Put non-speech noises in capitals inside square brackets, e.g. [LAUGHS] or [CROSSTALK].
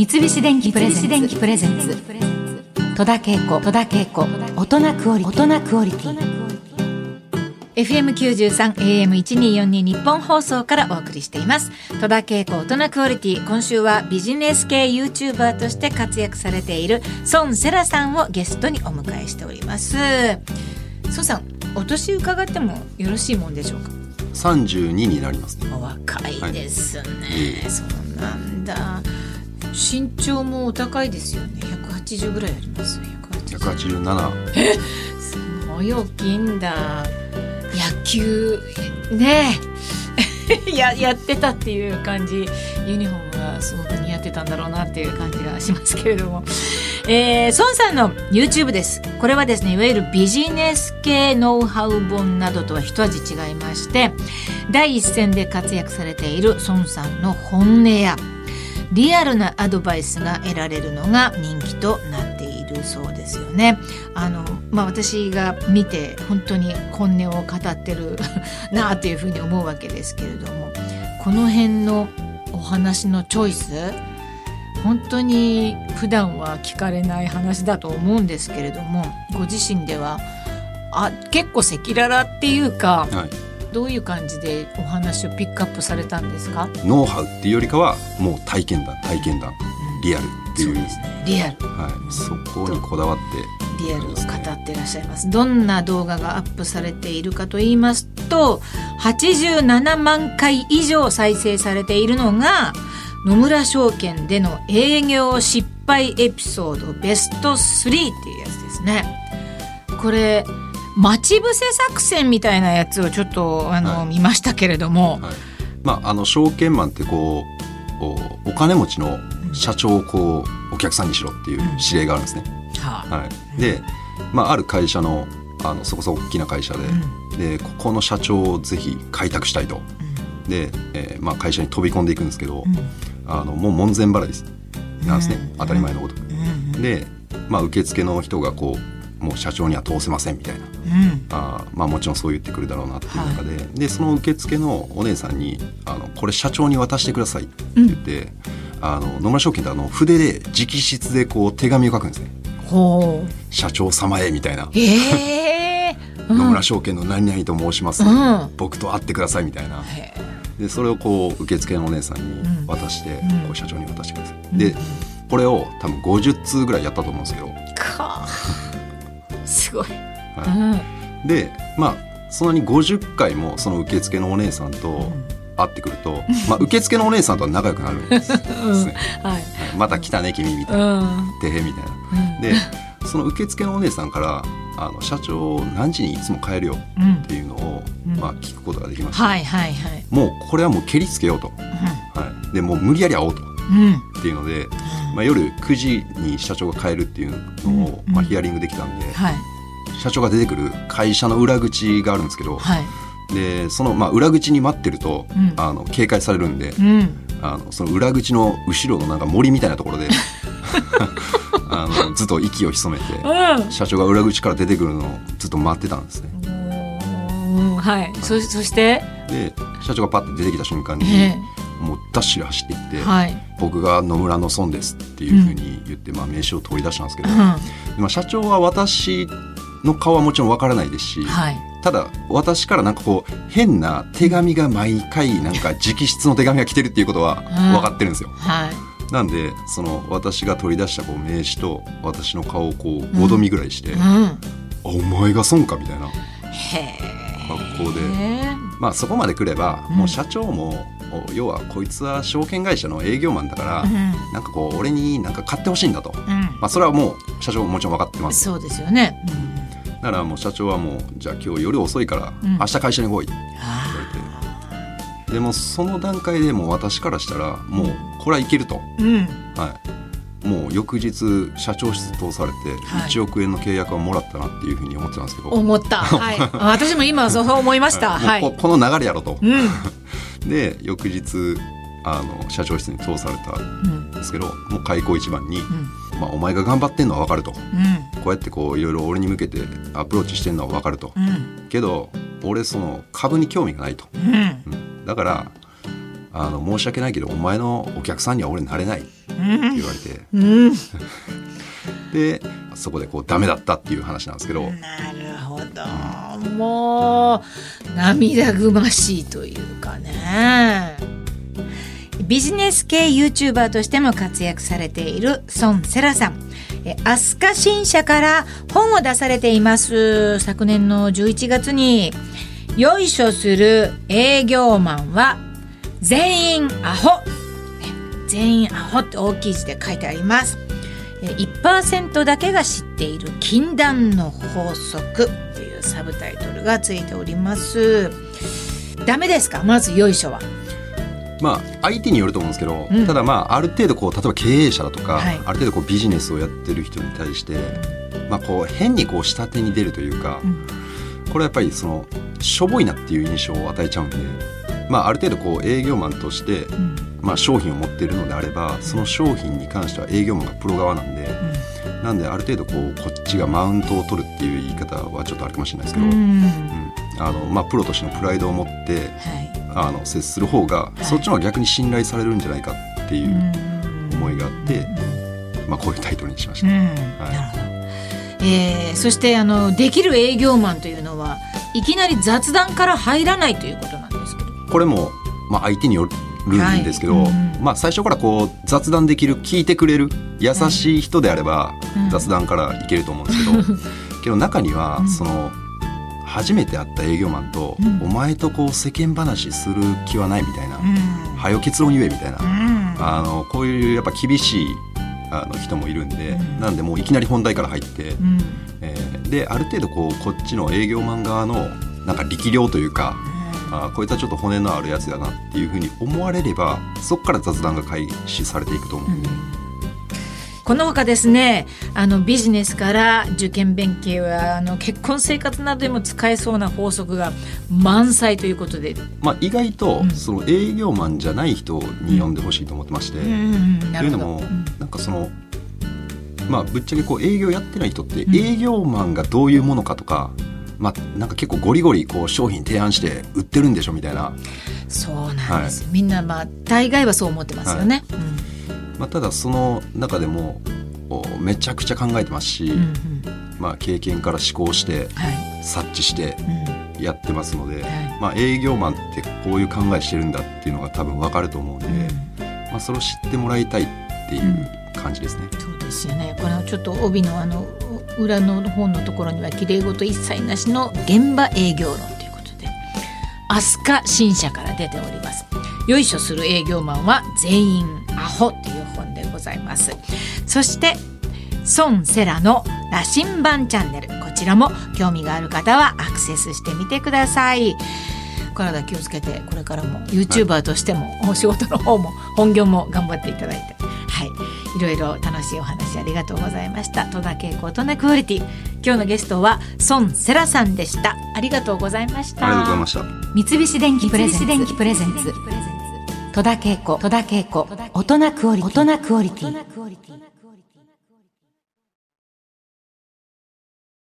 三菱電機プレゼンツ戸田恵子戸田恵子大人クオリティ FM93 AM1242 日本放送からお送りしています戸田恵子大人クオリティ今週はビジネス系。YouTuber として活躍されている孫セラさんをゲストにお迎えしております孫さんお年伺ってもよろしいもんでしょうか32になりますね。お若いですね、はい。そうなんだ身長もお高いですよね。180ぐらいあります180 187すごい大きいんだ。野球。ねえ。[LAUGHS] ややってたっていう感じ。ユニフォームがすごく似合ってたんだろうなっていう感じがしますけれども、えー、孫さんの YouTube です。これはですねいわゆるビジネス系ノウハウ本などとは一味違いまして第一線で活躍されている孫さんの本音やリアルなアドバイスが得られるのが人気となっているそうですよね。あのまあ、私が見て本当に本音を語ってるなあというふうに思うわけですけれどもこの辺のお話のチョイス本当に普段は聞かれない話だと思うんですけれどもご自身ではあ結構赤裸々っていうかはいどういう感じでお話をピックアップされたんですか？ノウハウっていうよりかはもう体験談体験談リアルっていう。そうですね。リアル。はい、そこにこだわって。リアルを語ってらっしゃいます。どんな動画がアップされているかと言いますと、87万回以上再生されているのが、野村証券での営業失敗エピソードベスト3っていうやつですね。これ、待ち伏せ作戦みたいなやつをちょっと、あの、はい。見ましたけれども、はい、まああの証券マンってこうおお金持ちの社長をこうお客さんにしろっていう指令があるんですね。はあ。はい、で、まあ、ある会社のあのそこそこ大きな会社で,、でここの社長をぜひ開拓したいと。で、えーまあ、会社に飛び込んでいくんですけど、あのもう門前払いです。なんですね、当たり前のこと。で、まあ、受付の人がこうもう社長には通せませんみたいな。うん。あーまあ、もちろんそう言ってくるだろうなっていう中で,、でその受付のお姉さんにあの「これ社長に渡してください」って言って、あの野村証券ってあの筆で直筆でこう手紙を書くんですね。ほう。「社長様へ」みたいな。ええ「野村証券の何々と申します、うん。僕と会ってください」みたいな。へでそれをこう受付のお姉さんにうん。渡して、ん。こう社長に渡してください、でこれを多分50通ぐらいやったと思うんですけど、かすごい。はい。でまあそんなに50回もその受付のお姉さんと会ってくると、まあ、受付のお姉さんとは仲良くなるんです。ですね、はい。はい。また来たね君みたいうなん。「てへ」みたいな。でその受付のお姉さんから「あの社長何時にいつも帰るよ」うんっていうのを、うん。まあ、聞くことができました、はいはいはい。もうこれはもう蹴りつけようと、はい、でもう無理やり会おうと。うん。っていうので、まあ、夜9時に社長が帰るっていうのを、うん。まあ、ヒアリングできたんで、はい社長が出てくる会社の裏口があるんですけど、はい。でその、まあ、裏口に待ってると、うんあの警戒されるんで、うん。あのその裏口の後ろのなんか森みたいなところで [LAUGHS] [LAUGHS] あのずっと息を潜めてうん。社長が裏口から出てくるのをずっと待ってたんですねうんはい。そそして、で社長がパッて出てきた瞬間に、えもうダッシュで走っていって、えはい。僕が野村の孫ですっていうふうに言って、まあ、名刺を取り出したんですけど、うん。まあ、社長は私の顔はもちろんわからないですし、はい。ただ私からなんかこう変な手紙が毎回なんか直筆の手紙が来てるっていうことはうん分かってるんですよ。はい。なんでその私が取り出したこう名刺と私の顔をこう5度見ぐらいして「うん。あお前が損か」みたいなへえ。格好でへまあそこまで来ればうんもう社長もお要はこいつは証券会社の営業マンだからえなんかこう俺になんか買ってほしいんだと。うん。うん。まあそれはもう社長ももちろん分かってます。そうですよね。だからもう社長はもうじゃあ今日夜遅いからうん明日会社に来いってあ言われてでもその段階でもう私からしたらもうこれはいけると。はい、もう翌日社長室通されてはい1億円の契約はもらったなっていうふうに思ってたんですけど、思った。[LAUGHS] はい。私も今そう思いました。[LAUGHS] はいここの流れやろと、うん。[LAUGHS] で翌日あの社長室に通されたんうん。ですけどもう開口一番に、うん。まあ、お前が頑張ってんのは分かるとうん。こうやってこういろいろ俺に向けてアプローチしてんのは分かると、うん。けど俺その株に興味がないと、うん。うん。だからあの申し訳ないけどお前のお客さんには俺なれないって言われて、うん。[LAUGHS] でそこでこうダメだったっていう話なんですけど、なるほど。もう涙ぐましいというかね。ビジネス系 YouTuber としても活躍されている孫セラさんえ飛鳥新社から本を出されています。昨年の11月に「よいしょする営業マンは全員アホ」全員アホって大きい字で書いてあります。え1%だけが知っている禁断の法則。というサブタイトルがついております。ダメですか？まずよいしょは。まあ相手によると思うんですけど、うん。ただまあある程度こう例えば経営者だとか、はい。ある程度こうビジネスをやってる人に対して、まあこう変にこう下手に出るというか、ん。これはやっぱりそのしょぼいなっていう印象を与えちゃうんで、まあある程度こう営業マンとして、うん。まあ商品を持っているのであれば、その商品に関しては営業マンがプロ側なんで、なんである程度こうこっちがマウントを取るっていう言い方はちょっとあるかもしれないですけど、うん。うん。あのまあプロとしてのプライドを持ってはいあの接する方が、い。そっちの方が逆に信頼されるんじゃないかっていううん。思いがあって、まあ、こういうタイトルにしました。うん。はい。えーそしてあのできる営業マンというのはいきなり雑談から入らないということなんですけど。これも、まあ、相手によるんですけど、はいうん。まあ、最初からこう雑談できる聞いてくれる優しい人であれば、うん。雑談からいけると思うんですけど、[LAUGHS] けど中には、うん。その初めて会った営業マンと、うん。お前とこう世間話する気はないみたいなうん「はよ結論言え」みたいな、うん。あのこういうやっぱ厳しいあの人もいるんで、うん。なんでもういきなり本題から入って、うん。えーである程度こうこっちの営業マン側のなんか力量というか、あーこいつはちょっと骨のあるやつだなっていうふうに思われればそこから雑談が開始されていくと思うんで、このほかですねあのビジネスから受験勉強やあの結婚生活などでも使えそうな法則が満載ということで、まあ、意外とうん。その営業マンじゃない人に読んでほしいと思ってまして、というのも、うん。なんかそのまあぶっちゃけこう営業やってない人ってうん。営業マンがどういうものかとか、まあなんか結構ゴリゴリこう商品提案して売ってるんでしょみたいな、そうなんです、みんなまあ大概はそう思ってますよね。まあ、ただその中でもめちゃくちゃ考えてますし、うんうん。うんまあ、経験から思考してはい。察知してうん。やってますので、はい。まあ、営業マンってこういう考えしてるんだっていうのが多分分かると思うんで、まあ、それを知ってもらいたいっていう感じですね。そうですよね。このちょっと帯のあの裏の本のところにはきれい事一切なしの現場営業論ということで飛鳥新社から出ております。よいしょする営業マンは全員アホとざいます。そして孫セラの羅針盤チャンネル。こちらも興味がある方はアクセスしてみてください。体気をつけてこれからも YouTuber としてもお仕事の方も本業も頑張っていただいて。はい。いろいろ楽しいお話ありがとうございました。戸田恵子大人クオリティ。今日のゲストは孫セラさんでした。ありがとうございました。ありがとうございました。三菱電機プレゼンツ。電機プレゼンツ戸田恵子戸田恵子大人クオリティ。大人クオリティ。